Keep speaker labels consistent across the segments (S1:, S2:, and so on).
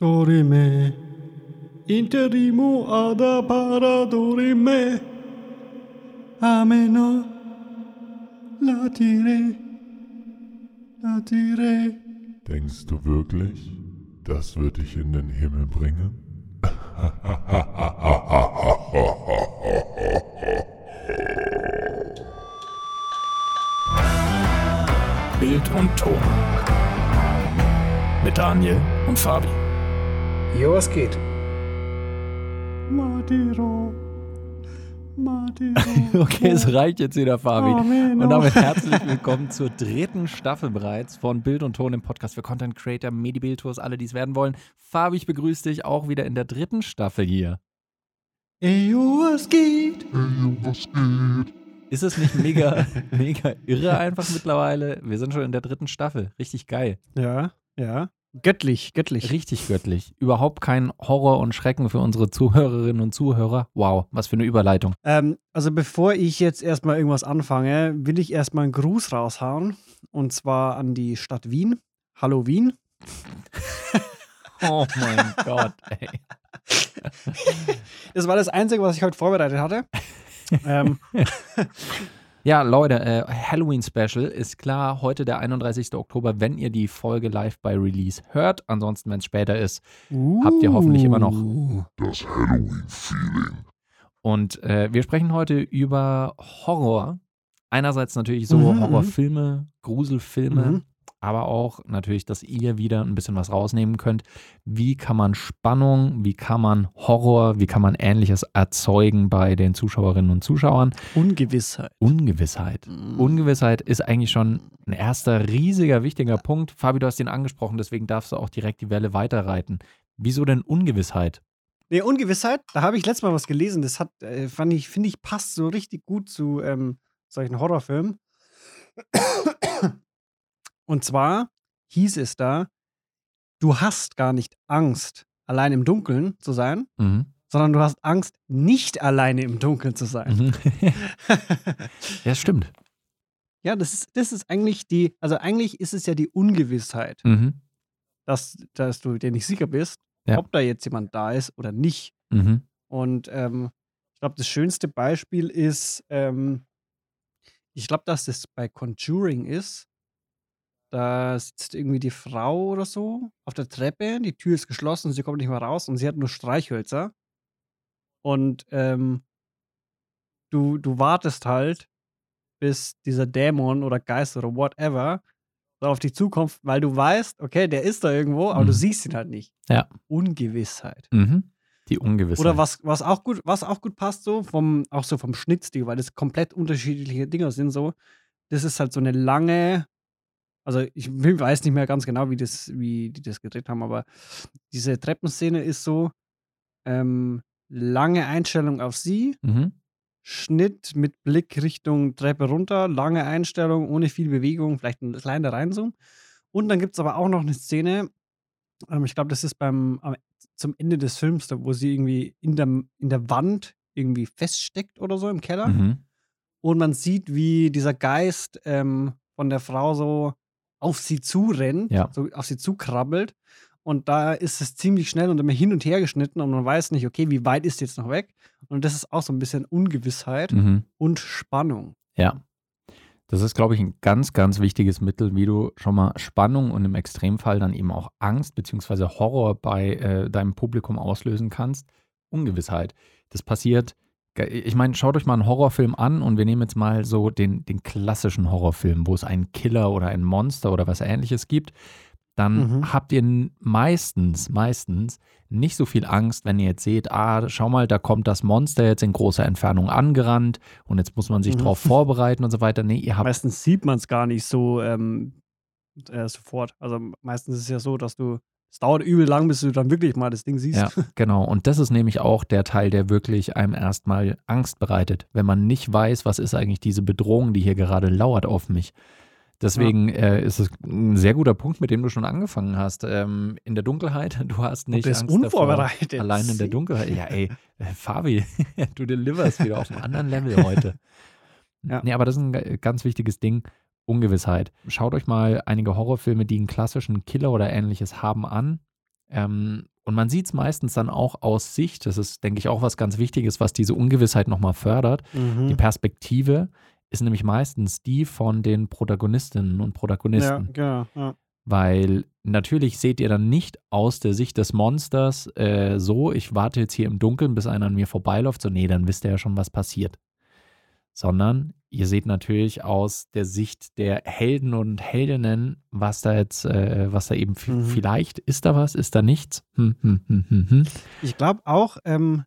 S1: Dorime. Interimo ada para dorime. Ameno. Latire. Latire.
S2: Denkst du wirklich, das wird dich in den Himmel bringen?
S3: Bild und Ton. Mit Daniel und Fabi.
S4: Jo, was geht?
S1: Madiro. Madiro.
S5: Okay, es reicht jetzt wieder, Fabi.
S1: Amen.
S5: Und damit herzlich willkommen zur dritten Staffel bereits von Bild und Ton im Podcast für Content Creator, Medi-Bild-Tours, alle, die es werden wollen. Fabi, ich begrüße dich auch wieder in der dritten Staffel hier.
S1: Eyo, was geht?
S5: Ist es nicht mega, mega irre einfach mittlerweile? Wir sind schon in der dritten Staffel. Richtig geil.
S4: Ja, ja. Göttlich, göttlich.
S5: Richtig göttlich. Überhaupt kein Horror und Schrecken für unsere Zuhörerinnen und Zuhörer. Wow, was für eine Überleitung.
S4: Ähm, also bevor ich jetzt erstmal irgendwas anfange, will ich erstmal einen Gruß raushauen. Und zwar an die Stadt Wien. Hallo Wien.
S5: Oh mein Gott, ey.
S4: Das war das Einzige, was ich heute vorbereitet hatte. ähm,
S5: Ja, Leute, äh, Halloween-Special ist klar, heute der 31. Oktober, wenn ihr die Folge live bei Release hört. Ansonsten, wenn es später ist, Habt ihr hoffentlich immer noch.
S2: Das Halloween-Feeling.
S5: Und äh, wir sprechen heute über Horror. Einerseits natürlich so
S4: Mhm, mhm.
S5: Horrorfilme, Gruselfilme,
S4: Mhm.
S5: Aber auch natürlich, dass ihr wieder ein bisschen was rausnehmen könnt. Wie kann man Spannung, wie kann man Horror, wie kann man Ähnliches erzeugen bei den Zuschauerinnen und Zuschauern?
S4: Ungewissheit.
S5: Ungewissheit. Ungewissheit ist eigentlich schon ein erster riesiger, wichtiger Punkt. Fabi, du hast ihn angesprochen, deswegen darfst du auch direkt die Welle weiterreiten. Wieso denn Ungewissheit?
S4: Nee, Ungewissheit, da habe ich letztes Mal was gelesen. Das hat, äh, fand ich, finde ich, passt so richtig gut zu ähm, solchen Horrorfilmen. Und zwar hieß es da, du hast gar nicht Angst, allein im Dunkeln zu sein,
S5: Mhm.
S4: sondern du hast Angst, nicht alleine im Dunkeln zu sein.
S5: Mhm. ja, stimmt.
S4: ja, das ist, das ist eigentlich die, also eigentlich ist es ja die Ungewissheit,
S5: Mhm.
S4: dass, dass du dir nicht sicher bist,
S5: Ja.
S4: ob da jetzt jemand da ist oder nicht.
S5: Mhm.
S4: Und ähm, ich glaube, das schönste Beispiel ist, ähm, ich glaube, dass das bei Conjuring ist. Da sitzt irgendwie die Frau oder so auf der Treppe, die Tür ist geschlossen, sie kommt nicht mehr raus und sie hat nur Streichhölzer. Und ähm, du, du wartest halt, bis dieser Dämon oder Geist oder whatever auf dich zukommt, weil du weißt, okay, der ist da irgendwo, aber du
S5: Mhm.
S4: siehst ihn halt nicht.
S5: Ja.
S4: Ungewissheit.
S5: Mhm. Die Ungewissheit.
S4: Oder was, was auch gut, was auch gut passt, so vom, auch so vom Schnittstil, weil das komplett unterschiedliche Dinger sind, so. Das ist halt so eine lange, also ich weiß nicht mehr ganz genau, wie das, wie die das gedreht haben, aber diese Treppenszene ist so, ähm, lange Einstellung auf sie,
S5: Mhm.
S4: Schnitt mit Blick Richtung Treppe runter, lange Einstellung, ohne viel Bewegung, vielleicht ein kleiner Reinzoom. Und dann gibt es aber auch noch eine Szene, ähm, ich glaube, das ist beim am, zum Ende des Films, da, wo sie irgendwie in der, in der Wand irgendwie feststeckt oder so im Keller.
S5: Mhm.
S4: Und man sieht, wie dieser Geist ähm, von der Frau so auf sie zurennt,
S5: Ja.
S4: so auf sie zukrabbelt. Und da ist es ziemlich schnell und immer hin und her geschnitten und man weiß nicht, okay, wie weit ist sie jetzt noch weg? Und das ist auch so ein bisschen Ungewissheit
S5: Mhm.
S4: und Spannung.
S5: Ja. Das ist, glaube ich, ein ganz, ganz wichtiges Mittel, wie du schon mal Spannung und im Extremfall dann eben auch Angst bzw. Horror bei äh, deinem Publikum auslösen kannst. Ungewissheit. Das passiert. Ich meine, schaut euch mal einen Horrorfilm an und wir nehmen jetzt mal so den, den klassischen Horrorfilm, wo es einen Killer oder ein Monster oder was ähnliches gibt. Dann
S4: Mhm.
S5: habt ihr meistens, meistens nicht so viel Angst, wenn ihr jetzt seht, ah, schau mal, da kommt das Monster jetzt in großer Entfernung angerannt und jetzt muss man sich
S4: Mhm.
S5: darauf vorbereiten und so weiter. Nee, ihr habt
S4: Meistens sieht man es gar nicht so ähm, äh, sofort. Also meistens ist es ja so, dass du, es dauert übel lang, bis du dann wirklich mal das Ding siehst.
S5: Ja, genau. Und das ist nämlich auch der Teil, der wirklich einem erstmal Angst bereitet, wenn man nicht weiß, was ist eigentlich diese Bedrohung, die hier gerade lauert auf mich. Deswegen äh, ist es ein sehr guter Punkt, mit dem du schon angefangen hast. Ähm, in der Dunkelheit, du hast nicht
S4: ist
S5: Angst davor,
S4: unvorbereitet.
S5: allein in der Dunkelheit. Ja, ey, äh, Fabi, du deliverst wieder auf einem anderen Level heute.
S4: Ja.
S5: Nee, aber das ist ein ganz wichtiges Ding. Ungewissheit. Schaut euch mal einige Horrorfilme, die einen klassischen Killer oder ähnliches haben, an. Ähm, und man sieht es meistens dann auch aus Sicht, das ist, denke ich, auch was ganz Wichtiges, was diese Ungewissheit nochmal fördert. Die
S4: Mhm.
S5: Perspektive ist nämlich meistens die von den Protagonistinnen und
S4: Ja,
S5: Protagonisten.
S4: genau. Ja.
S5: Weil natürlich seht ihr dann nicht aus der Sicht des Monsters äh, so, ich warte jetzt hier im Dunkeln, bis einer an mir vorbeiläuft. So, nee, dann wisst ihr ja schon, was passiert. Sondern ihr seht natürlich aus der Sicht der Helden und Heldinnen, was da jetzt, äh, was da eben
S4: Mhm.
S5: vielleicht, ist da was, ist da nichts? Hm, hm, hm.
S4: Ich glaube auch, ähm,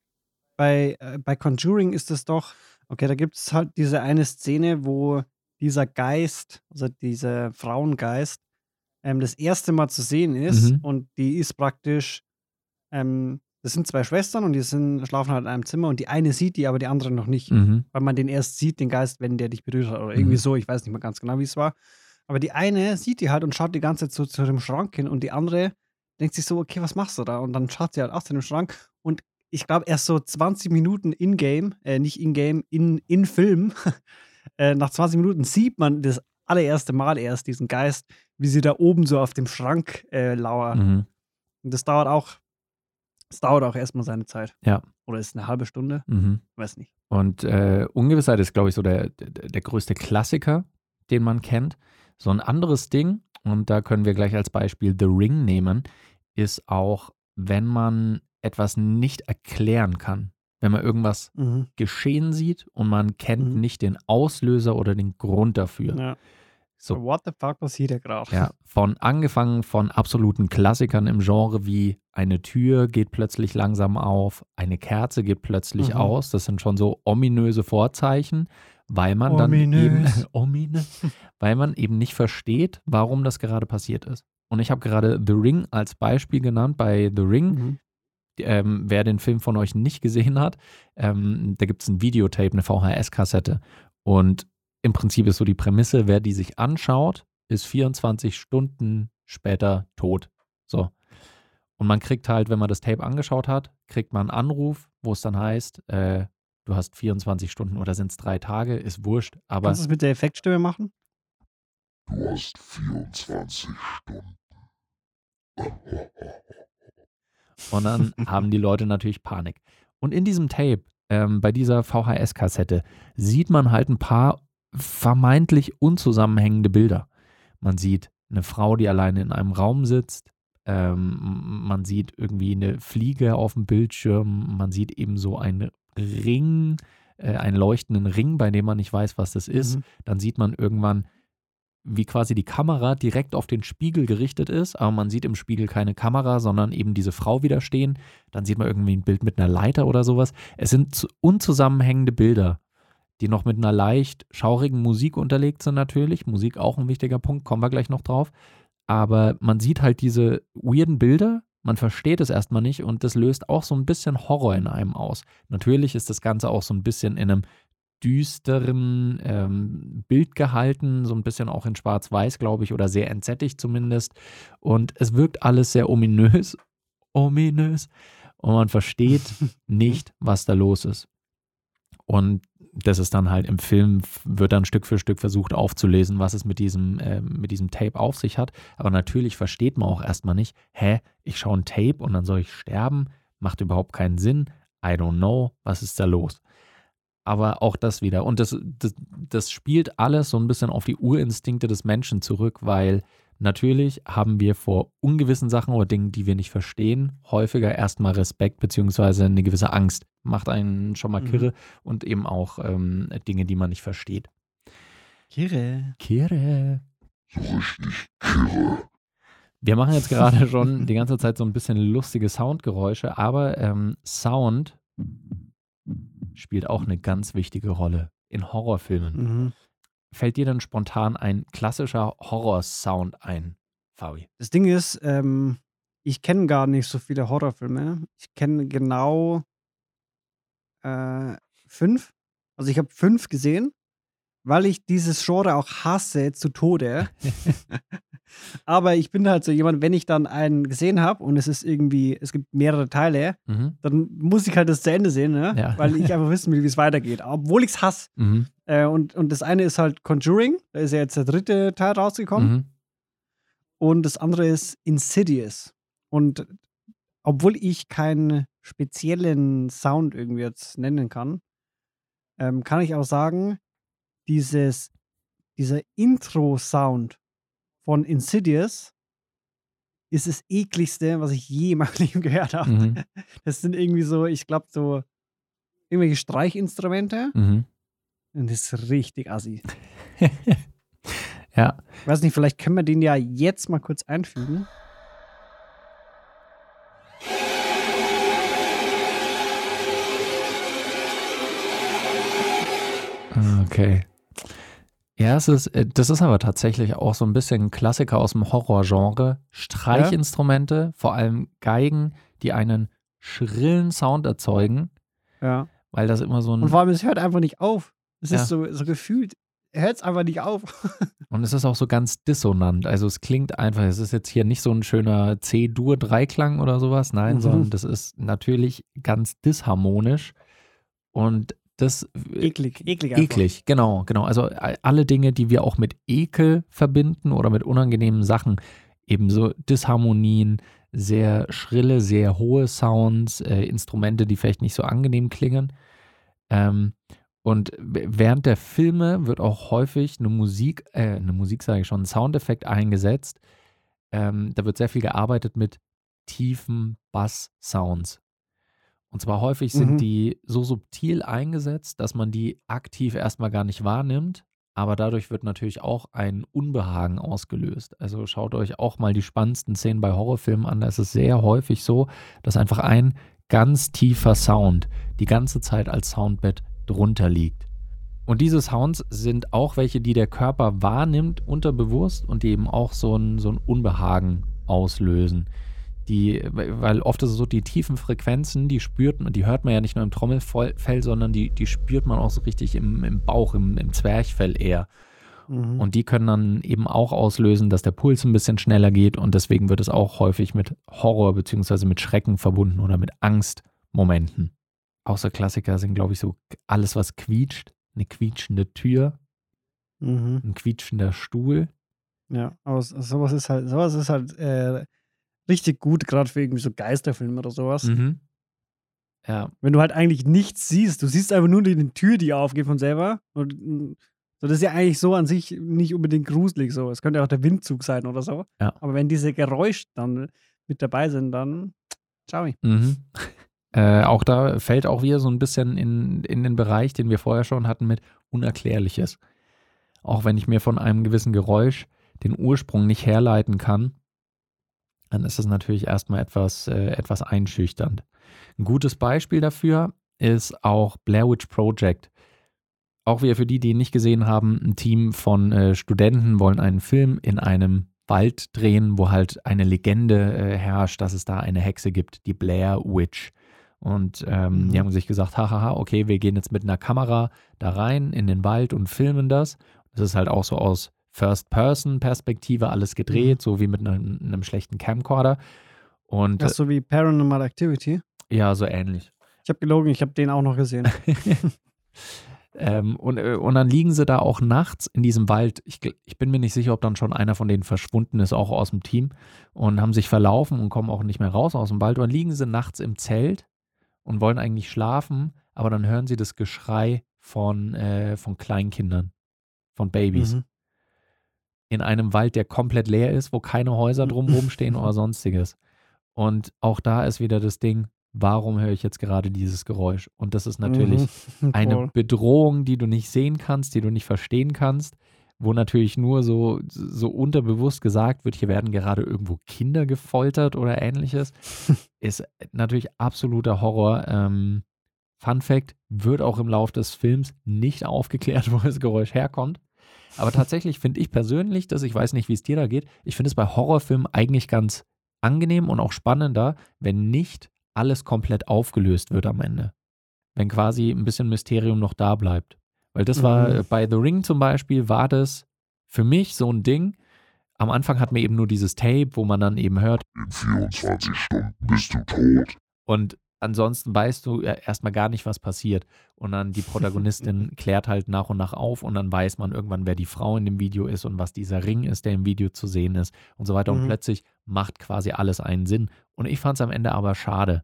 S4: bei, äh, bei Conjuring ist es doch, okay, da gibt es halt diese eine Szene, wo dieser Geist, also dieser Frauengeist, ähm, das erste Mal zu sehen ist
S5: Mhm.
S4: und die ist praktisch, ähm, das sind zwei Schwestern und die sind, schlafen halt in einem Zimmer und die eine sieht die, aber die andere noch nicht.
S5: Mhm.
S4: Weil man den erst sieht, den Geist, wenn der dich berührt hat oder irgendwie
S5: Mhm.
S4: so, ich weiß nicht mehr ganz genau, wie es war. Aber die eine sieht die halt und schaut die ganze Zeit so zu dem Schrank hin und die andere denkt sich so, okay, was machst du da? Und dann schaut sie halt auch zu dem Schrank und ich glaube erst so 20 Minuten in-game, äh, nicht in-game, in, in Film, äh, nach 20 Minuten sieht man das allererste Mal erst diesen Geist, wie sie da oben so auf dem Schrank äh, lauert.
S5: Mhm.
S4: Und das dauert auch, das dauert auch erstmal seine Zeit.
S5: Ja.
S4: Oder ist eine halbe Stunde?
S5: Mhm.
S4: Weiß nicht.
S5: Und äh, Ungewissheit ist, glaube ich, so der, der, der größte Klassiker, den man kennt. So ein anderes Ding, und da können wir gleich als Beispiel The Ring nehmen, ist auch, wenn man etwas nicht erklären kann. Wenn man irgendwas
S4: Mhm.
S5: geschehen sieht und man kennt
S4: Mhm.
S5: nicht den Auslöser oder den Grund dafür.
S4: Ja.
S5: So,
S4: What the fuck passiert da gerade?
S5: ja, von angefangen von absoluten Klassikern im Genre wie eine Tür geht plötzlich langsam auf, eine Kerze geht plötzlich
S4: Mhm.
S5: aus. Das sind schon so ominöse Vorzeichen, weil man dann eben
S4: Ominös.
S5: ominös, weil man eben nicht versteht, warum das gerade passiert ist. Und ich habe gerade The Ring als Beispiel genannt. Bei The Ring,
S4: Mhm.
S5: ähm, wer den Film von euch nicht gesehen hat, ähm, da gibt es ein Videotape, eine VHS-Kassette. Und im Prinzip ist so die Prämisse, wer die sich anschaut, ist 24 Stunden später tot. So. Und man kriegt halt, wenn man das Tape angeschaut hat, kriegt man einen Anruf, wo es dann heißt, äh, du hast 24 Stunden oder sind es drei Tage, ist wurscht, aber
S4: Kannst du es mit der Effektstimme machen?
S2: Du hast 24 Stunden.
S5: Und dann haben die Leute natürlich Panik. Und in diesem Tape, ähm, bei dieser VHS-Kassette, sieht man halt ein paar vermeintlich unzusammenhängende Bilder. Man sieht eine Frau, die alleine in einem Raum sitzt. Ähm, man sieht irgendwie eine Fliege auf dem Bildschirm. Man sieht eben so einen Ring, äh, einen leuchtenden Ring, bei dem man nicht weiß, was das ist.
S4: Mhm.
S5: Dann sieht man irgendwann, wie quasi die Kamera direkt auf den Spiegel gerichtet ist, aber man sieht im Spiegel keine Kamera, sondern eben diese Frau wieder stehen. Dann sieht man irgendwie ein Bild mit einer Leiter oder sowas. Es sind zu- unzusammenhängende Bilder, die noch mit einer leicht schaurigen Musik unterlegt sind natürlich. Musik auch ein wichtiger Punkt, kommen wir gleich noch drauf. Aber man sieht halt diese weirden Bilder, man versteht es erstmal nicht und das löst auch so ein bisschen Horror in einem aus. Natürlich ist das Ganze auch so ein bisschen in einem düsteren ähm, Bild gehalten, so ein bisschen auch in Schwarz-Weiß, glaube ich, oder sehr entsättigt zumindest. Und es wirkt alles sehr ominös, ominös, und man versteht nicht, was da los ist. Und das ist dann halt im Film, wird dann Stück für Stück versucht aufzulesen, was es mit diesem, ähm, mit diesem Tape auf sich hat. Aber natürlich versteht man auch erstmal nicht, hä, ich schaue ein Tape und dann soll ich sterben? Macht überhaupt keinen Sinn. I don't know, was ist da los? Aber auch das wieder. Und das, das, das spielt alles so ein bisschen auf die Urinstinkte des Menschen zurück, weil natürlich haben wir vor ungewissen Sachen oder Dingen, die wir nicht verstehen, häufiger erstmal Respekt beziehungsweise eine gewisse Angst. Macht einen schon mal
S4: Mhm.
S5: kirre und eben auch ähm, Dinge, die man nicht versteht.
S4: Kirre.
S5: Kirre.
S2: So richtig kirre.
S5: Wir machen jetzt gerade schon die ganze Zeit so ein bisschen lustige Soundgeräusche, aber ähm, Sound spielt auch eine ganz wichtige Rolle in Horrorfilmen.
S4: Mhm.
S5: Fällt dir dann spontan ein klassischer Horrorsound ein, Fabi?
S4: Das Ding ist, ähm, ich kenne gar nicht so viele Horrorfilme. Ich kenne genau äh, fünf. Also ich habe fünf gesehen, weil ich dieses Genre auch hasse zu Tode. Aber ich bin halt so jemand, wenn ich dann einen gesehen habe und es ist irgendwie, es gibt mehrere Teile,
S5: Mhm.
S4: dann muss ich halt das zu Ende sehen, ne?
S5: Ja.
S4: weil ich einfach wissen will, wie es weitergeht. Obwohl ich es hasse.
S5: Mhm.
S4: Äh, und, und das eine ist halt Conjuring, da ist ja jetzt der dritte Teil rausgekommen.
S5: Mhm.
S4: Und das andere ist Insidious. Und obwohl ich keinen speziellen Sound irgendwie jetzt nennen kann, ähm, kann ich auch sagen, dieses, dieser Intro-Sound von Insidious ist das ekligste, was ich je in meinem Leben gehört habe.
S5: Mhm.
S4: Das sind irgendwie so, ich glaube, so irgendwelche Streichinstrumente.
S5: Mhm.
S4: Und das ist richtig assi.
S5: ja,
S4: Ich weiß nicht, vielleicht können wir den ja jetzt mal kurz einfügen.
S5: okay. Ja, es ist, äh, das ist aber tatsächlich auch so ein bisschen ein Klassiker aus dem Horrorgenre. Streichinstrumente, vor allem Geigen, die einen schrillen Sound erzeugen,
S4: Ja.
S5: weil das immer so ein
S4: Und vor allem, es hört einfach nicht auf. Es
S5: Ja.
S4: ist so, so gefühlt, hört es einfach nicht auf.
S5: Und es ist auch so ganz dissonant. Also es klingt einfach, es ist jetzt hier nicht so ein schöner C-Dur-Dreiklang oder sowas, nein,
S4: Mhm.
S5: sondern das ist natürlich ganz disharmonisch. Und das
S4: eklig, eklig einfach.
S5: eklig, genau, genau. Also alle Dinge, die wir auch mit Ekel verbinden oder mit unangenehmen Sachen, ebenso Disharmonien, sehr schrille, sehr hohe Sounds, äh, Instrumente, die vielleicht nicht so angenehm klingen. Ähm, und während der Filme wird auch häufig eine Musik, äh, eine Musik sage ich schon, ein Soundeffekt eingesetzt. Ähm, da wird sehr viel gearbeitet mit tiefen Bass-Sounds. Und zwar häufig sind
S4: Mhm.
S5: die so subtil eingesetzt, dass man die aktiv erstmal gar nicht wahrnimmt. Aber dadurch wird natürlich auch ein Unbehagen ausgelöst. Also schaut euch auch mal die spannendsten Szenen bei Horrorfilmen an. Da ist es sehr häufig so, dass einfach ein ganz tiefer Sound die ganze Zeit als Soundbett drunter liegt. Und diese Sounds sind auch welche, die der Körper wahrnimmt unterbewusst und die eben auch so ein, so ein Unbehagen auslösen. Die, weil oft ist es so, die tiefen Frequenzen, die spürt man, die hört man ja nicht nur im Trommelfell, sondern die, die spürt man auch so richtig im, im Bauch, im, im Zwerchfell eher.
S4: Mhm.
S5: Und die können dann eben auch auslösen, dass der Puls ein bisschen schneller geht und deswegen wird es auch häufig mit Horror bzw. mit Schrecken verbunden oder mit Angstmomenten. Außer Klassiker sind, glaube ich, so alles, was quietscht. Eine quietschende Tür,
S4: Mhm.
S5: ein quietschender Stuhl.
S4: Ja, aber so- sowas ist halt, sowas ist halt äh, richtig gut, gerade für irgendwie so Geisterfilme oder sowas.
S5: Mhm. Ja,
S4: Wenn du halt eigentlich nichts siehst, du siehst einfach nur die Tür, die aufgeht von selber. Und, mm, so, das ist ja eigentlich so an sich nicht unbedingt gruselig so. Es könnte ja auch der Windzug sein oder so.
S5: Ja.
S4: Aber wenn diese Geräusche dann mit dabei sind, dann ciao.
S5: Mhm. Äh, auch da fällt auch wieder so ein bisschen in, in den Bereich, den wir vorher schon hatten mit Unerklärliches. Auch wenn ich mir von einem gewissen Geräusch den Ursprung nicht herleiten kann, dann ist es natürlich erstmal etwas, äh, etwas einschüchternd. Ein gutes Beispiel dafür ist auch Blair Witch Project. Auch wieder für die, die ihn nicht gesehen haben, ein Team von äh, Studenten wollen einen Film in einem Wald drehen, wo halt eine Legende äh, herrscht, dass es da eine Hexe gibt, die Blair Witch. Und ähm,
S4: Mhm.
S5: die haben sich gesagt, hahaha, okay, wir gehen jetzt mit einer Kamera da rein in den Wald und filmen das. Das ist halt auch so aus First-Person-Perspektive alles gedreht, so wie mit einem, einem schlechten Camcorder. Und
S4: Das ist so wie Paranormal Activity.
S5: ja, so ähnlich.
S4: Ich habe gelogen, ich habe den auch noch gesehen.
S5: Ähm, und, äh, und dann liegen sie da auch nachts in diesem Wald. Ich, ich bin mir nicht sicher, ob dann schon einer von denen verschwunden ist, auch aus dem Team, und haben sich verlaufen und kommen auch nicht mehr raus aus dem Wald. Und dann liegen sie nachts im Zelt und wollen eigentlich schlafen, aber dann hören sie das Geschrei von, äh, von Kleinkindern, von Babys.
S4: Mhm.
S5: In einem Wald, der komplett leer ist, wo keine Häuser drumherum stehen oder sonstiges. Und auch da ist wieder das Ding, warum höre ich jetzt gerade dieses Geräusch? Und das ist natürlich
S4: Mhm.
S5: eine. Bedrohung, die du nicht sehen kannst, die du nicht verstehen kannst, wo natürlich nur so, so unterbewusst gesagt wird, hier werden gerade irgendwo Kinder gefoltert oder ähnliches, ist natürlich absoluter Horror. Ähm, Fun Fact, wird auch im Lauf des Films nicht aufgeklärt, wo das Geräusch herkommt. Aber tatsächlich finde ich persönlich, dass ich weiß nicht, wie es dir da geht, ich finde es bei Horrorfilmen eigentlich ganz angenehm und auch spannender, wenn nicht alles komplett aufgelöst wird am Ende wenn quasi ein bisschen Mysterium noch da bleibt. Weil das war
S4: Mhm.
S5: bei The Ring zum Beispiel, war das für mich so ein Ding. Am Anfang hat man eben nur dieses Tape, wo man dann eben hört.
S2: In 24 Stunden bist du tot.
S5: Und ansonsten weißt du ja erstmal gar nicht, was passiert. Und dann die Protagonistin klärt halt nach und nach auf und dann weiß man irgendwann, wer die Frau in dem Video ist und was dieser Ring ist, der im Video zu sehen ist und so weiter. Und
S4: Mhm.
S5: plötzlich macht quasi alles einen Sinn. Und ich fand es am Ende aber schade.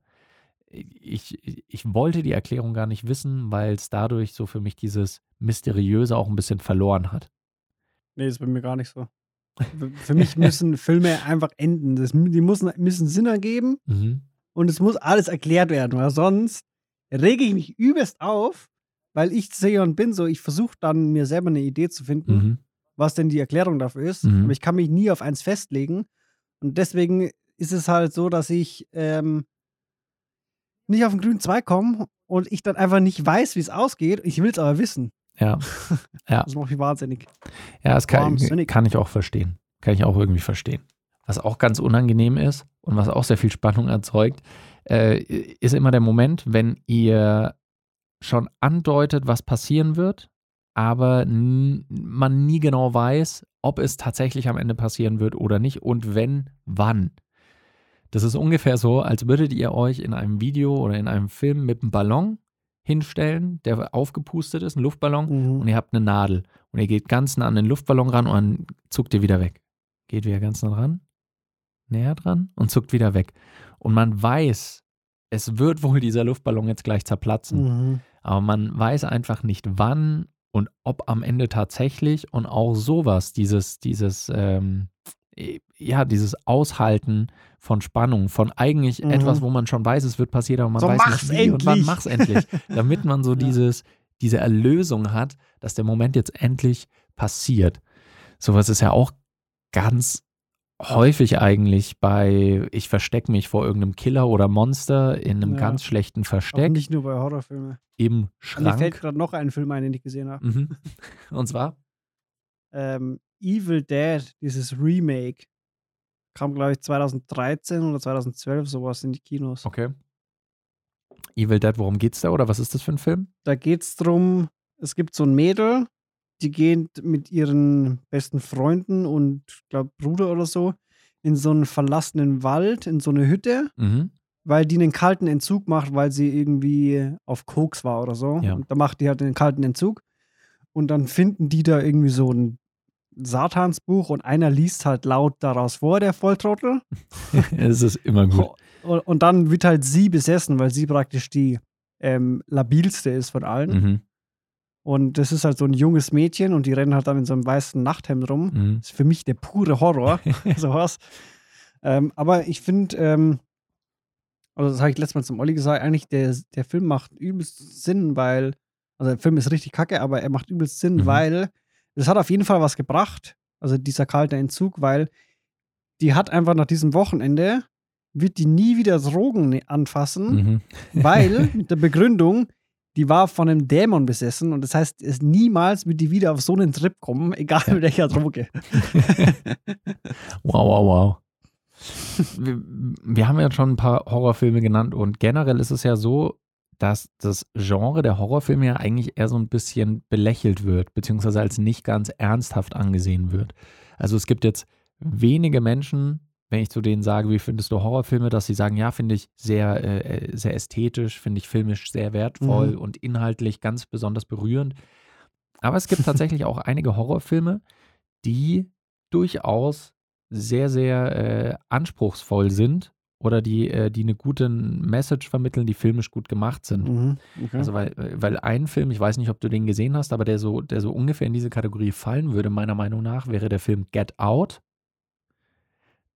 S5: Ich, ich wollte die Erklärung gar nicht wissen, weil es dadurch so für mich dieses Mysteriöse auch ein bisschen verloren hat.
S4: Nee, ist bei mir gar nicht so. Für- Für mich müssen Filme einfach enden. Das, die müssen, müssen Sinn ergeben
S5: Mhm.
S4: Und es muss alles erklärt werden, weil sonst rege ich mich übelst auf, weil ich sehe und bin so, ich versuche dann mir selber eine Idee zu finden,
S5: Mhm.
S4: was denn die Erklärung dafür ist.
S5: Mhm.
S4: Aber ich kann mich nie auf eins festlegen. Und deswegen ist es halt so, dass ich ähm, nicht auf den grünen Zweig komme und ich dann einfach nicht weiß, wie es ausgeht. Ich will es aber wissen.
S5: Ja. Ja.
S4: Das macht mich wahnsinnig.
S5: Ja, das kann,
S4: Wahnsinnig.
S5: kann ich auch verstehen. Kann ich auch irgendwie verstehen. Was auch ganz unangenehm ist und was auch sehr viel Spannung erzeugt, äh, ist immer der Moment, wenn ihr schon andeutet, was passieren wird, aber man nie genau weiß, ob es tatsächlich am Ende passieren wird oder nicht und wenn, wann. Das ist ungefähr so, als würdet ihr euch in einem Video oder in einem Film mit einem Ballon hinstellen, der aufgepustet ist, ein Luftballon,
S4: Mhm.
S5: und ihr habt eine Nadel und ihr geht ganz nah an den Luftballon ran und dann zuckt ihr wieder weg. Geht wieder ganz nah dran, näher dran und zuckt wieder weg. Und man weiß, es wird wohl dieser Luftballon jetzt gleich zerplatzen,
S4: Mhm.
S5: aber man weiß einfach nicht wann und ob am Ende tatsächlich und auch sowas, dieses, dieses, ähm, ja, dieses Aushalten von Spannung, von eigentlich
S4: Mhm.
S5: etwas, wo man schon weiß, es wird passieren, aber man
S4: So,
S5: weiß nicht wie und wann
S4: endlich.
S5: mach's endlich, damit man so
S4: Ja.
S5: dieses, diese Erlösung hat, dass der Moment jetzt endlich passiert. Sowas ist ja auch ganz häufig eigentlich bei, ich verstecke mich vor irgendeinem Killer oder Monster in einem
S4: Ja.
S5: ganz schlechten
S4: Auch
S5: Versteck
S4: nicht nur bei Horrorfilmen.
S5: im
S4: Mir fällt
S5: Schrank.
S4: gerade noch ein Film ein, den ich gesehen habe.
S5: Mhm. Und zwar?
S4: Ähm, Evil Dead, dieses Remake. Kam, glaube ich, 2013 oder 2012 sowas in die Kinos.
S5: Okay. Evil Dead, worum geht's da oder was ist das für ein Film?
S4: Da geht es darum, es gibt so ein Mädel, die geht mit ihren besten Freunden und, glaube Bruder oder so, in so einen verlassenen Wald, in so eine Hütte,
S5: Mhm.
S4: weil die einen kalten Entzug macht, weil sie irgendwie auf Koks war oder so.
S5: Ja.
S4: Und da macht die halt einen kalten Entzug. Und dann finden die da irgendwie so ein Satansbuch und einer liest halt laut daraus vor, der Volltrottel.
S5: es ist immer gut.
S4: Und, und dann wird halt sie besessen, weil sie praktisch die ähm, labilste ist von allen.
S5: Mhm.
S4: Und das ist halt so ein junges Mädchen und die rennen halt dann in so einem weißen Nachthemd rum.
S5: Mhm.
S4: Das ist für mich der pure Horror, sowas. Ähm, aber ich finde, ähm, also das habe ich letztes Mal zum Olli gesagt, eigentlich der, der Film macht übelst Sinn, weil, also der Film ist richtig kacke, aber er macht übelst Sinn,
S5: Mhm.
S4: weil das hat auf jeden Fall was gebracht, also dieser kalte Entzug, weil die hat einfach nach diesem Wochenende, wird die nie wieder Drogen ne- anfassen,
S5: Mhm.
S4: weil mit der Begründung, die war von einem Dämon besessen und das heißt, es niemals wird die wieder auf so einen Trip kommen, egal mit welcher Droge.
S5: Wow, wow, wow. Wir, wir haben ja schon ein paar Horrorfilme genannt und generell ist es ja so, dass das Genre der Horrorfilme ja eigentlich eher so ein bisschen belächelt wird, beziehungsweise als nicht ganz ernsthaft angesehen wird. Also es gibt jetzt wenige Menschen, wenn ich zu denen sage, wie findest du Horrorfilme, dass sie sagen, ja, finde ich sehr, äh, sehr ästhetisch, finde ich filmisch sehr wertvoll
S4: Mhm.
S5: und inhaltlich ganz besonders berührend. Aber es gibt tatsächlich auch einige Horrorfilme, die durchaus sehr, sehr äh, anspruchsvoll sind oder die, äh, die eine gute Message vermitteln, die filmisch gut gemacht sind.
S4: Mhm. Okay.
S5: Also weil, äh, weil ein Film, ich weiß nicht, ob du den gesehen hast, aber der so, der so ungefähr in diese Kategorie fallen würde, meiner Meinung nach, wäre der Film Get Out.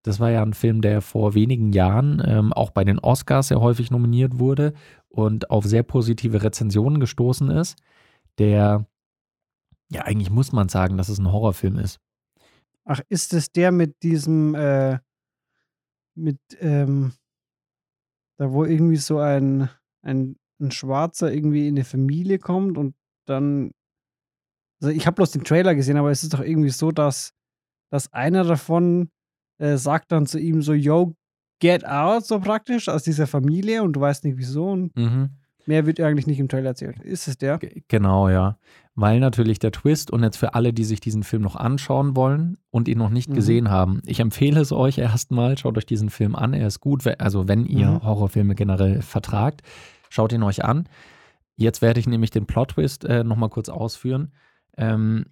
S5: Das war ja ein Film, der vor wenigen Jahren ähm, auch bei den Oscars sehr häufig nominiert wurde und auf sehr positive Rezensionen gestoßen ist, der, ja, eigentlich muss man sagen, dass es ein Horrorfilm ist.
S4: Ach, ist es der mit diesem, äh, mit, ähm, da wo irgendwie so ein, ein, ein Schwarzer irgendwie in eine Familie kommt und dann, also ich habe bloß den Trailer gesehen, aber es ist doch irgendwie so, dass, dass einer davon äh, sagt dann zu ihm so, yo, get out, so praktisch, aus dieser Familie und du weißt nicht wieso und
S5: Mhm.
S4: mehr wird eigentlich nicht im Trailer erzählt. Ist es der?
S5: G- Genau, ja. weil natürlich der Twist und jetzt für alle, die sich diesen Film noch anschauen wollen und ihn noch nicht
S4: Mhm.
S5: gesehen haben, ich empfehle es euch erstmal, schaut euch diesen Film an, er ist gut, also wenn ihr
S4: Mhm.
S5: Horrorfilme generell vertragt, schaut ihn euch an. Jetzt werde ich nämlich den Plot-Twist äh, nochmal kurz ausführen. Ähm,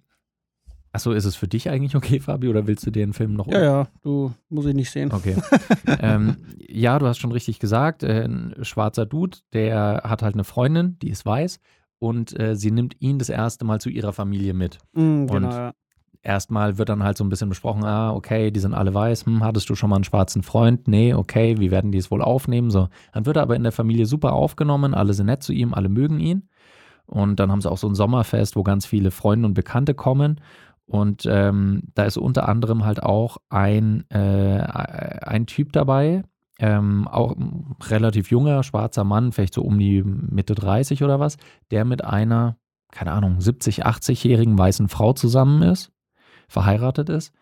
S5: achso, ist es für dich eigentlich okay, Fabi, oder willst du dir den Film noch
S4: Ja, ja, du muss ich nicht sehen.
S5: Okay. ähm, ja, du hast schon richtig gesagt, äh, ein schwarzer Dude, der hat halt eine Freundin, die ist weiß und äh, sie nimmt ihn das erste Mal zu ihrer Familie mit.
S4: Mhm, genau,
S5: Und-
S4: ja.
S5: Erstmal wird dann halt so ein bisschen besprochen, ah, okay, die sind alle weiß, hm, hattest du schon mal einen schwarzen Freund? Nee, okay, wie werden die es wohl aufnehmen? So, dann wird er aber in der Familie super aufgenommen, alle sind nett zu ihm, alle mögen ihn. Und dann haben sie auch so ein Sommerfest, wo ganz viele Freunde und Bekannte kommen. Und ähm, da ist unter anderem halt auch ein, äh, ein Typ dabei, ähm, auch ein relativ junger, schwarzer Mann, vielleicht so um die Mitte 30 oder was, der mit einer, keine Ahnung, 70, 80-jährigen weißen Frau zusammen ist, verheiratet ist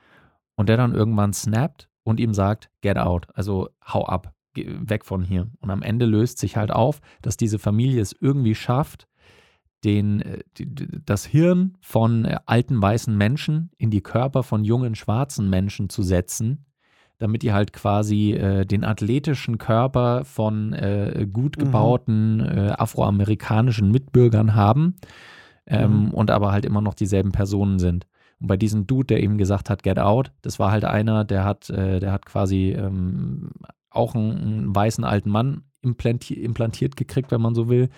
S5: und der dann irgendwann snappt und ihm sagt, get out, also hau ab, weg von hier. Und am Ende löst sich halt auf, dass diese Familie es irgendwie schafft, den, äh, das Hirn von äh, alten weißen Menschen in die Körper von jungen schwarzen Menschen zu setzen, damit die halt quasi äh, den athletischen Körper von äh, gut
S4: Mhm.
S5: gebauten äh, afroamerikanischen Mitbürgern haben ähm,
S4: Mhm.
S5: und aber halt immer noch dieselben Personen sind. Und bei diesem Dude, der eben gesagt hat, get out, das war halt einer, der hat, äh, der hat quasi ähm, auch einen, einen weißen alten Mann implanti implantiert gekriegt, wenn man so will.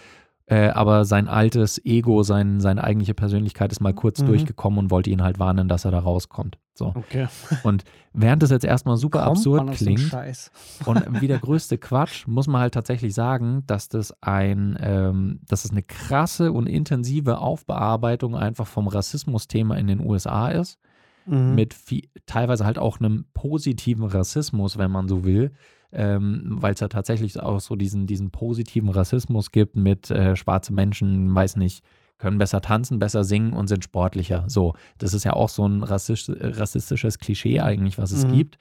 S5: Äh, aber sein altes Ego, sein, seine eigentliche Persönlichkeit ist mal kurz
S4: Mhm.
S5: durchgekommen und wollte ihn halt warnen, dass er da rauskommt. So.
S4: Okay.
S5: Und während das jetzt erstmal super
S4: Kommt
S5: absurd klingt, und wie der größte Quatsch, muss man halt tatsächlich sagen, dass das ein, ähm, dass es eine krasse und intensive Aufbearbeitung einfach vom Rassismusthema in den USA ist,
S4: Mhm.
S5: mit viel, teilweise halt auch einem positiven Rassismus, wenn man so will, ähm, weil es ja tatsächlich auch so diesen, diesen positiven Rassismus gibt mit äh, schwarze Menschen, weiß nicht, können besser tanzen, besser singen und sind sportlicher. So, das ist ja auch so ein rassisch, rassistisches Klischee eigentlich, was es
S4: Mhm.
S5: gibt.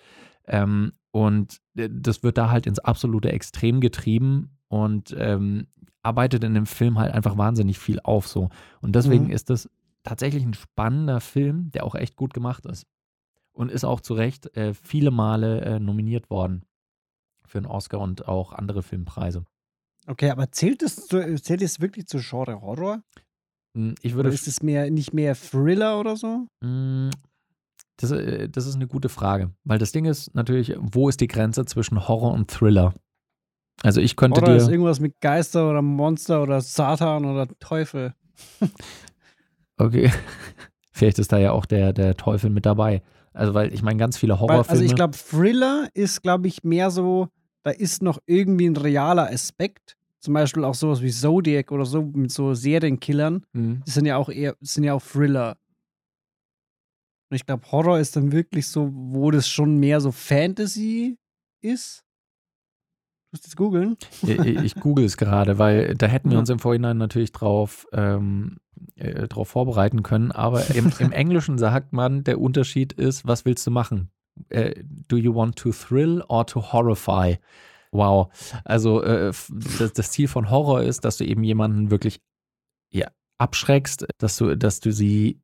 S5: Ähm, und äh, das wird da halt ins absolute Extrem getrieben und ähm, arbeitet in dem Film halt einfach wahnsinnig viel auf so. Und deswegen
S4: Mhm.
S5: ist das tatsächlich ein spannender Film, der auch echt gut gemacht ist. Und ist auch zu Recht äh, viele Male äh, nominiert worden für einen Oscar und auch andere Filmpreise.
S4: Okay, aber zählt es, zählt es wirklich zu Genre Horror?
S5: Hm, Ich
S4: Oder
S5: würde
S4: ist es mehr, nicht mehr Thriller oder so?
S5: Mm, Das, äh, das ist eine gute Frage, weil das Ding ist natürlich, wo ist die Grenze zwischen Horror und Thriller? Also ich könnte
S4: Horror ist
S5: dir,
S4: irgendwas mit Geister oder Monster oder Satan oder Teufel.
S5: okay, vielleicht ist da ja auch der, der Teufel mit dabei. Also weil ich meine, ganz viele Horrorfilme.
S4: also ich glaube, Thriller ist, glaube ich, mehr so, da ist noch irgendwie ein realer Aspekt. Zum Beispiel auch sowas wie Zodiac oder so mit so Serienkillern.
S5: Mhm.
S4: Das sind ja auch eher, das sind ja auch Thriller. Und ich glaube, Horror ist dann wirklich so, wo das schon mehr so Fantasy ist. Du musst jetzt googeln.
S5: ich, ich google es gerade, weil da hätten wir uns im Vorhinein natürlich drauf, ähm, äh, drauf vorbereiten können. Aber im, im Englischen sagt man, der Unterschied ist, was willst du machen? Äh, do you want to thrill or to horrify? Wow. Also äh, das, das Ziel von Horror ist, dass du eben jemanden wirklich ja, abschreckst, dass du, dass du sie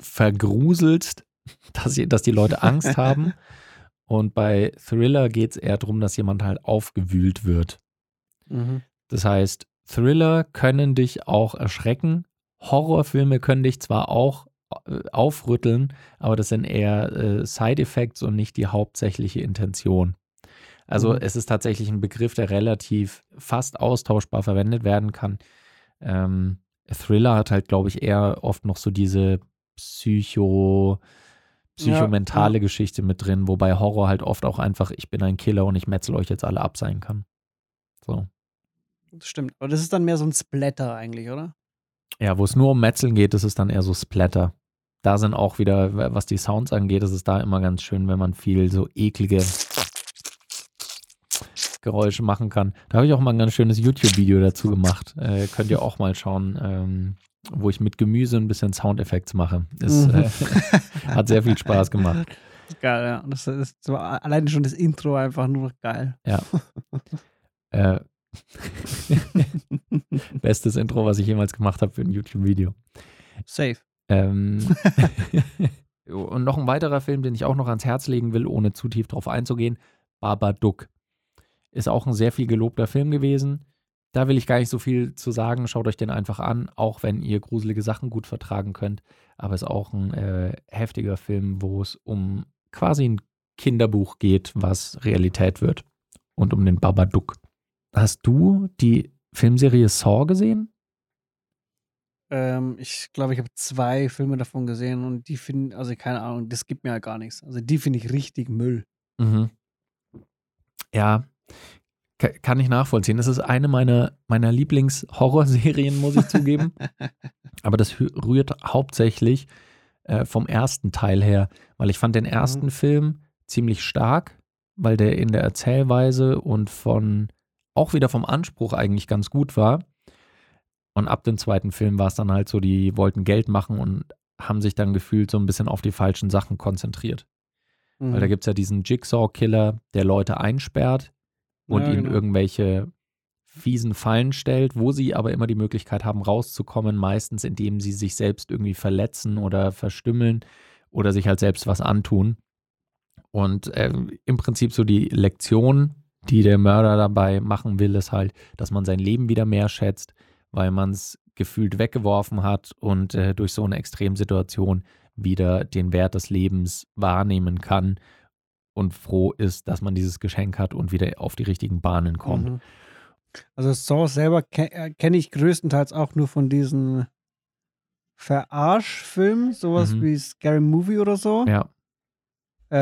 S5: vergruselst, dass, sie, dass die Leute Angst haben. Und bei Thriller geht es eher darum, dass jemand halt aufgewühlt wird. Das heißt, Thriller können dich auch erschrecken. Horrorfilme können dich zwar auch aufrütteln, aber das sind eher äh, Side-Effects und nicht die hauptsächliche Intention. Also
S4: Mhm.
S5: es ist tatsächlich ein Begriff, der relativ fast austauschbar verwendet werden kann. Ähm, Thriller hat halt, glaube ich, eher oft noch so diese Psycho, psychomentale
S4: ja.
S5: Geschichte mit drin, wobei Horror halt oft auch einfach, ich bin ein Killer und ich metzel euch jetzt alle ab sein kann. So.
S4: Das stimmt. Aber das ist dann mehr so ein Splatter eigentlich, oder?
S5: Ja, wo es nur um Metzeln geht, das ist dann eher so Splatter. Da sind auch wieder, was die Sounds angeht, ist es da immer ganz schön, wenn man viel so eklige Geräusche machen kann. Da habe ich auch mal ein ganz schönes YouTube-Video dazu gemacht. Äh, könnt ihr auch mal schauen, ähm, wo ich mit Gemüse ein bisschen Soundeffekte mache. Ist,
S4: Mhm.
S5: äh, hat sehr viel Spaß gemacht.
S4: Geil, ja. Das ist so, alleine schon das Intro einfach nur geil.
S5: Äh, bestes Intro, was ich jemals gemacht habe für ein YouTube-Video.
S4: Safe.
S5: Ähm, und noch ein weiterer Film, den ich auch noch ans Herz legen will, ohne zu tief drauf einzugehen, Babadook. Ist auch ein sehr viel gelobter Film gewesen. Da will ich gar nicht so viel zu sagen. Schaut euch den einfach an, auch wenn ihr gruselige Sachen gut vertragen könnt. Aber ist auch ein äh, heftiger Film, wo es um quasi ein Kinderbuch geht, was Realität wird. Und um den Babadook. Hast du die Filmserie Saw gesehen?
S4: Ähm, ich glaube, ich habe zwei Filme davon gesehen und die finden, also keine Ahnung, das gibt mir ja gar nichts. Also die finde ich richtig Müll.
S5: Mhm. Ja, ka- kann ich nachvollziehen. Das ist eine meiner, meiner Lieblings-Horrorserien, muss ich zugeben. Aber das rührt hauptsächlich äh, vom ersten Teil her, weil ich fand den ersten Film ziemlich stark, weil der in der Erzählweise und von auch wieder vom Anspruch eigentlich ganz gut war. Und ab dem zweiten Film war es dann halt so, die wollten Geld machen und haben sich dann gefühlt so ein bisschen auf die falschen Sachen konzentriert. Weil
S4: Mhm.
S5: da gibt es ja diesen Jigsaw-Killer, der Leute einsperrt und
S4: Ja,
S5: ihnen
S4: genau.
S5: irgendwelche fiesen Fallen stellt, wo sie aber immer die Möglichkeit haben, rauszukommen, meistens indem sie sich selbst irgendwie verletzen oder verstümmeln oder sich halt selbst was antun. Und äh, im Prinzip so die Lektion, die der Mörder dabei machen will, ist halt, dass man sein Leben wieder mehr schätzt, weil man es gefühlt weggeworfen hat und äh, durch so eine Extremsituation wieder den Wert des Lebens wahrnehmen kann und froh ist, dass man dieses Geschenk hat und wieder auf die richtigen Bahnen kommt.
S4: Mhm. Also Saw selber ke äh, kenne ich größtenteils auch nur von diesen Verarschfilmen, sowas
S5: Mhm.
S4: wie Scary Movie oder so.
S5: Ja.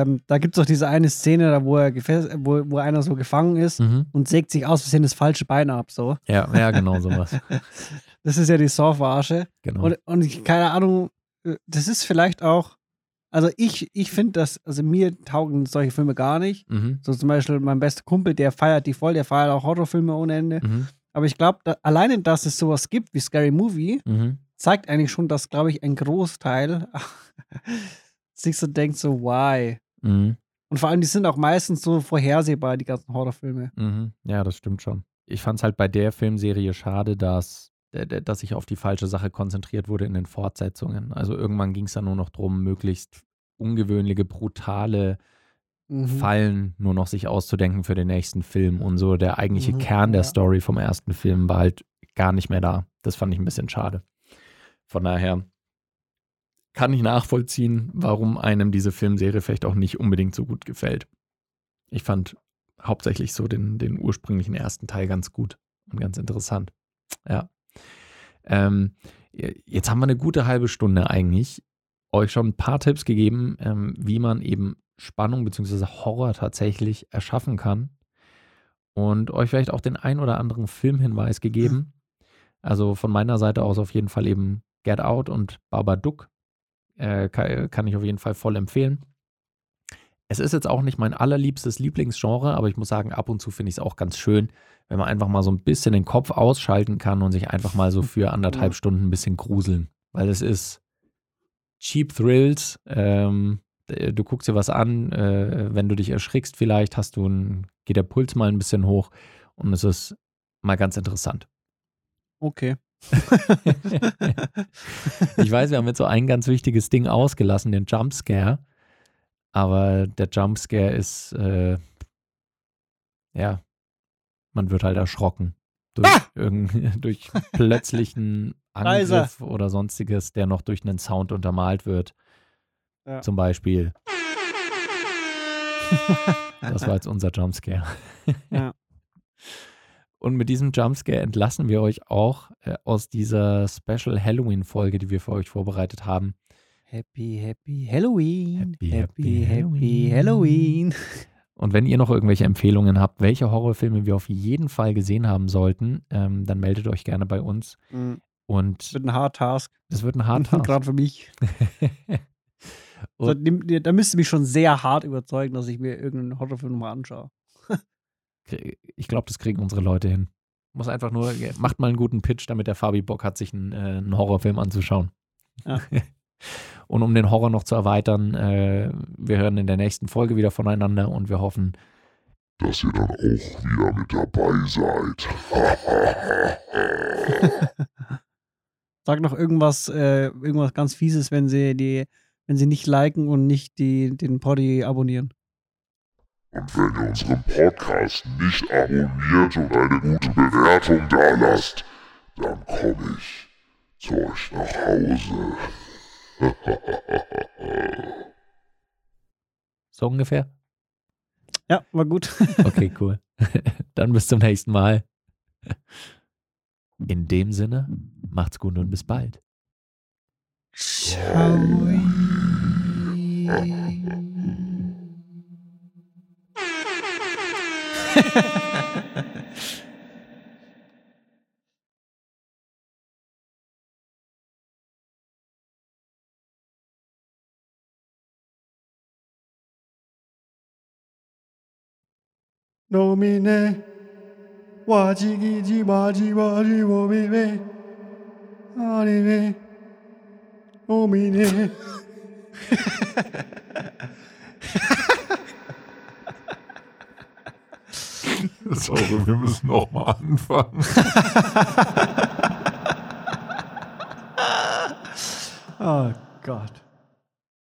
S4: Ähm, da gibt es doch diese eine Szene, da wo, er wo, wo einer so gefangen ist
S5: Mhm.
S4: und sägt sich aus Versehen das falsche Bein ab. So.
S5: Ja, ja, genau sowas.
S4: Das ist ja die Saw-Verarsche.
S5: Genau.
S4: Und, und ich, keine Ahnung, äh, das ist vielleicht auch, also ich, ich finde das, also mir taugen solche Filme gar nicht.
S5: Mhm.
S4: So zum Beispiel mein bester Kumpel, der feiert die voll, der feiert auch Horrorfilme ohne Ende.
S5: Mhm.
S4: Aber ich glaube, da, alleine, dass es sowas gibt wie Scary Movie,
S5: Mhm.
S4: zeigt eigentlich schon, dass, glaube ich, ein Großteil sich so denkt, so, why?
S5: Mhm.
S4: Und vor allem, die sind auch meistens so vorhersehbar, die ganzen Horrorfilme.
S5: Mhm. Ja, das stimmt schon. Ich fand es halt bei der Filmserie schade, dass, äh, dass sich auf die falsche Sache konzentriert wurde in den Fortsetzungen. Also irgendwann ging es dann nur noch darum, möglichst ungewöhnliche, brutale
S4: Mhm.
S5: Fallen nur noch sich auszudenken für den nächsten Film. Und so der eigentliche
S4: Mhm,
S5: Kern der
S4: ja.
S5: Story vom ersten Film war halt gar nicht mehr da. Das fand ich ein bisschen schade. Von daher kann ich nachvollziehen, warum einem diese Filmserie vielleicht auch nicht unbedingt so gut gefällt. Ich fand hauptsächlich so den, den ursprünglichen ersten Teil ganz gut und ganz interessant. Ja. Ähm, jetzt haben wir eine gute halbe Stunde eigentlich euch schon ein paar Tipps gegeben, ähm, wie man eben Spannung bzw. Horror tatsächlich erschaffen kann. Und euch vielleicht auch den ein oder anderen Filmhinweis gegeben. Also von meiner Seite aus auf jeden Fall eben Get Out und Babadook. Äh, kann, kann ich auf jeden Fall voll empfehlen. Es ist jetzt auch nicht mein allerliebstes Lieblingsgenre, aber ich muss sagen, ab und zu finde ich es auch ganz schön, wenn man einfach mal so ein bisschen den Kopf ausschalten kann und sich einfach mal so für anderthalb Stunden ein bisschen gruseln. Weil es ist Cheap Thrills. Ähm, du guckst dir was an, äh, wenn du dich erschrickst, vielleicht hast du ein, geht der Puls mal ein bisschen hoch und es ist mal ganz interessant.
S4: Okay.
S5: ich weiß, wir haben jetzt so ein ganz wichtiges Ding ausgelassen, den Jumpscare. Aber der Jumpscare ist, äh, ja, man wird halt erschrocken. Durch,
S4: Ah!
S5: durch plötzlichen
S4: Leiser.
S5: Angriff oder sonstiges, der noch durch einen Sound untermalt wird.
S4: Ja.
S5: Zum Beispiel. Das war jetzt unser Jumpscare.
S4: Ja.
S5: Und mit diesem Jumpscare entlassen wir euch auch äh, aus dieser Special Halloween-Folge, die wir für euch vorbereitet haben.
S4: Happy, happy Halloween.
S5: Happy,
S4: happy,
S5: happy
S4: happy Halloween.
S5: Und wenn ihr noch irgendwelche Empfehlungen habt, welche Horrorfilme wir auf jeden Fall gesehen haben sollten, ähm, dann meldet euch gerne bei uns.
S4: Mhm.
S5: Und
S4: Wird ein Hard Task.
S5: es wird ein harter.
S4: Gerade für mich. So, da müsst ihr mich schon sehr hart überzeugen, dass ich mir irgendeinen Horrorfilm mal anschaue.
S5: Ich glaube, das kriegen unsere Leute hin. Muss einfach nur, macht mal einen guten Pitch, damit der Fabi Bock hat, sich einen, äh, einen Horrorfilm anzuschauen.
S4: Ja.
S5: Und um den Horror noch zu erweitern, äh, wir hören in der nächsten Folge wieder voneinander und wir hoffen,
S2: dass ihr dann auch wieder mit dabei seid.
S4: Sag noch irgendwas, äh, irgendwas ganz Fieses, wenn sie die, wenn sie nicht liken und nicht die, den Poddy abonnieren.
S2: Und wenn ihr unseren Podcast nicht abonniert und eine gute Bewertung da lasst, dann komme ich zu euch nach Hause.
S5: So ungefähr?
S4: Ja, war gut.
S5: Okay, cool. Dann bis zum nächsten Mal. In dem Sinne, macht's gut und bis bald.
S4: Ciao.
S1: 哈哈哈，哈哈哈哈
S4: 哈。农民呢？瓦子唧唧，瓦子瓦子，我妹妹，阿妹妹，农民呢？哈哈哈，哈哈哈哈哈。
S2: Sorry, wir müssen nochmal anfangen. oh Gott.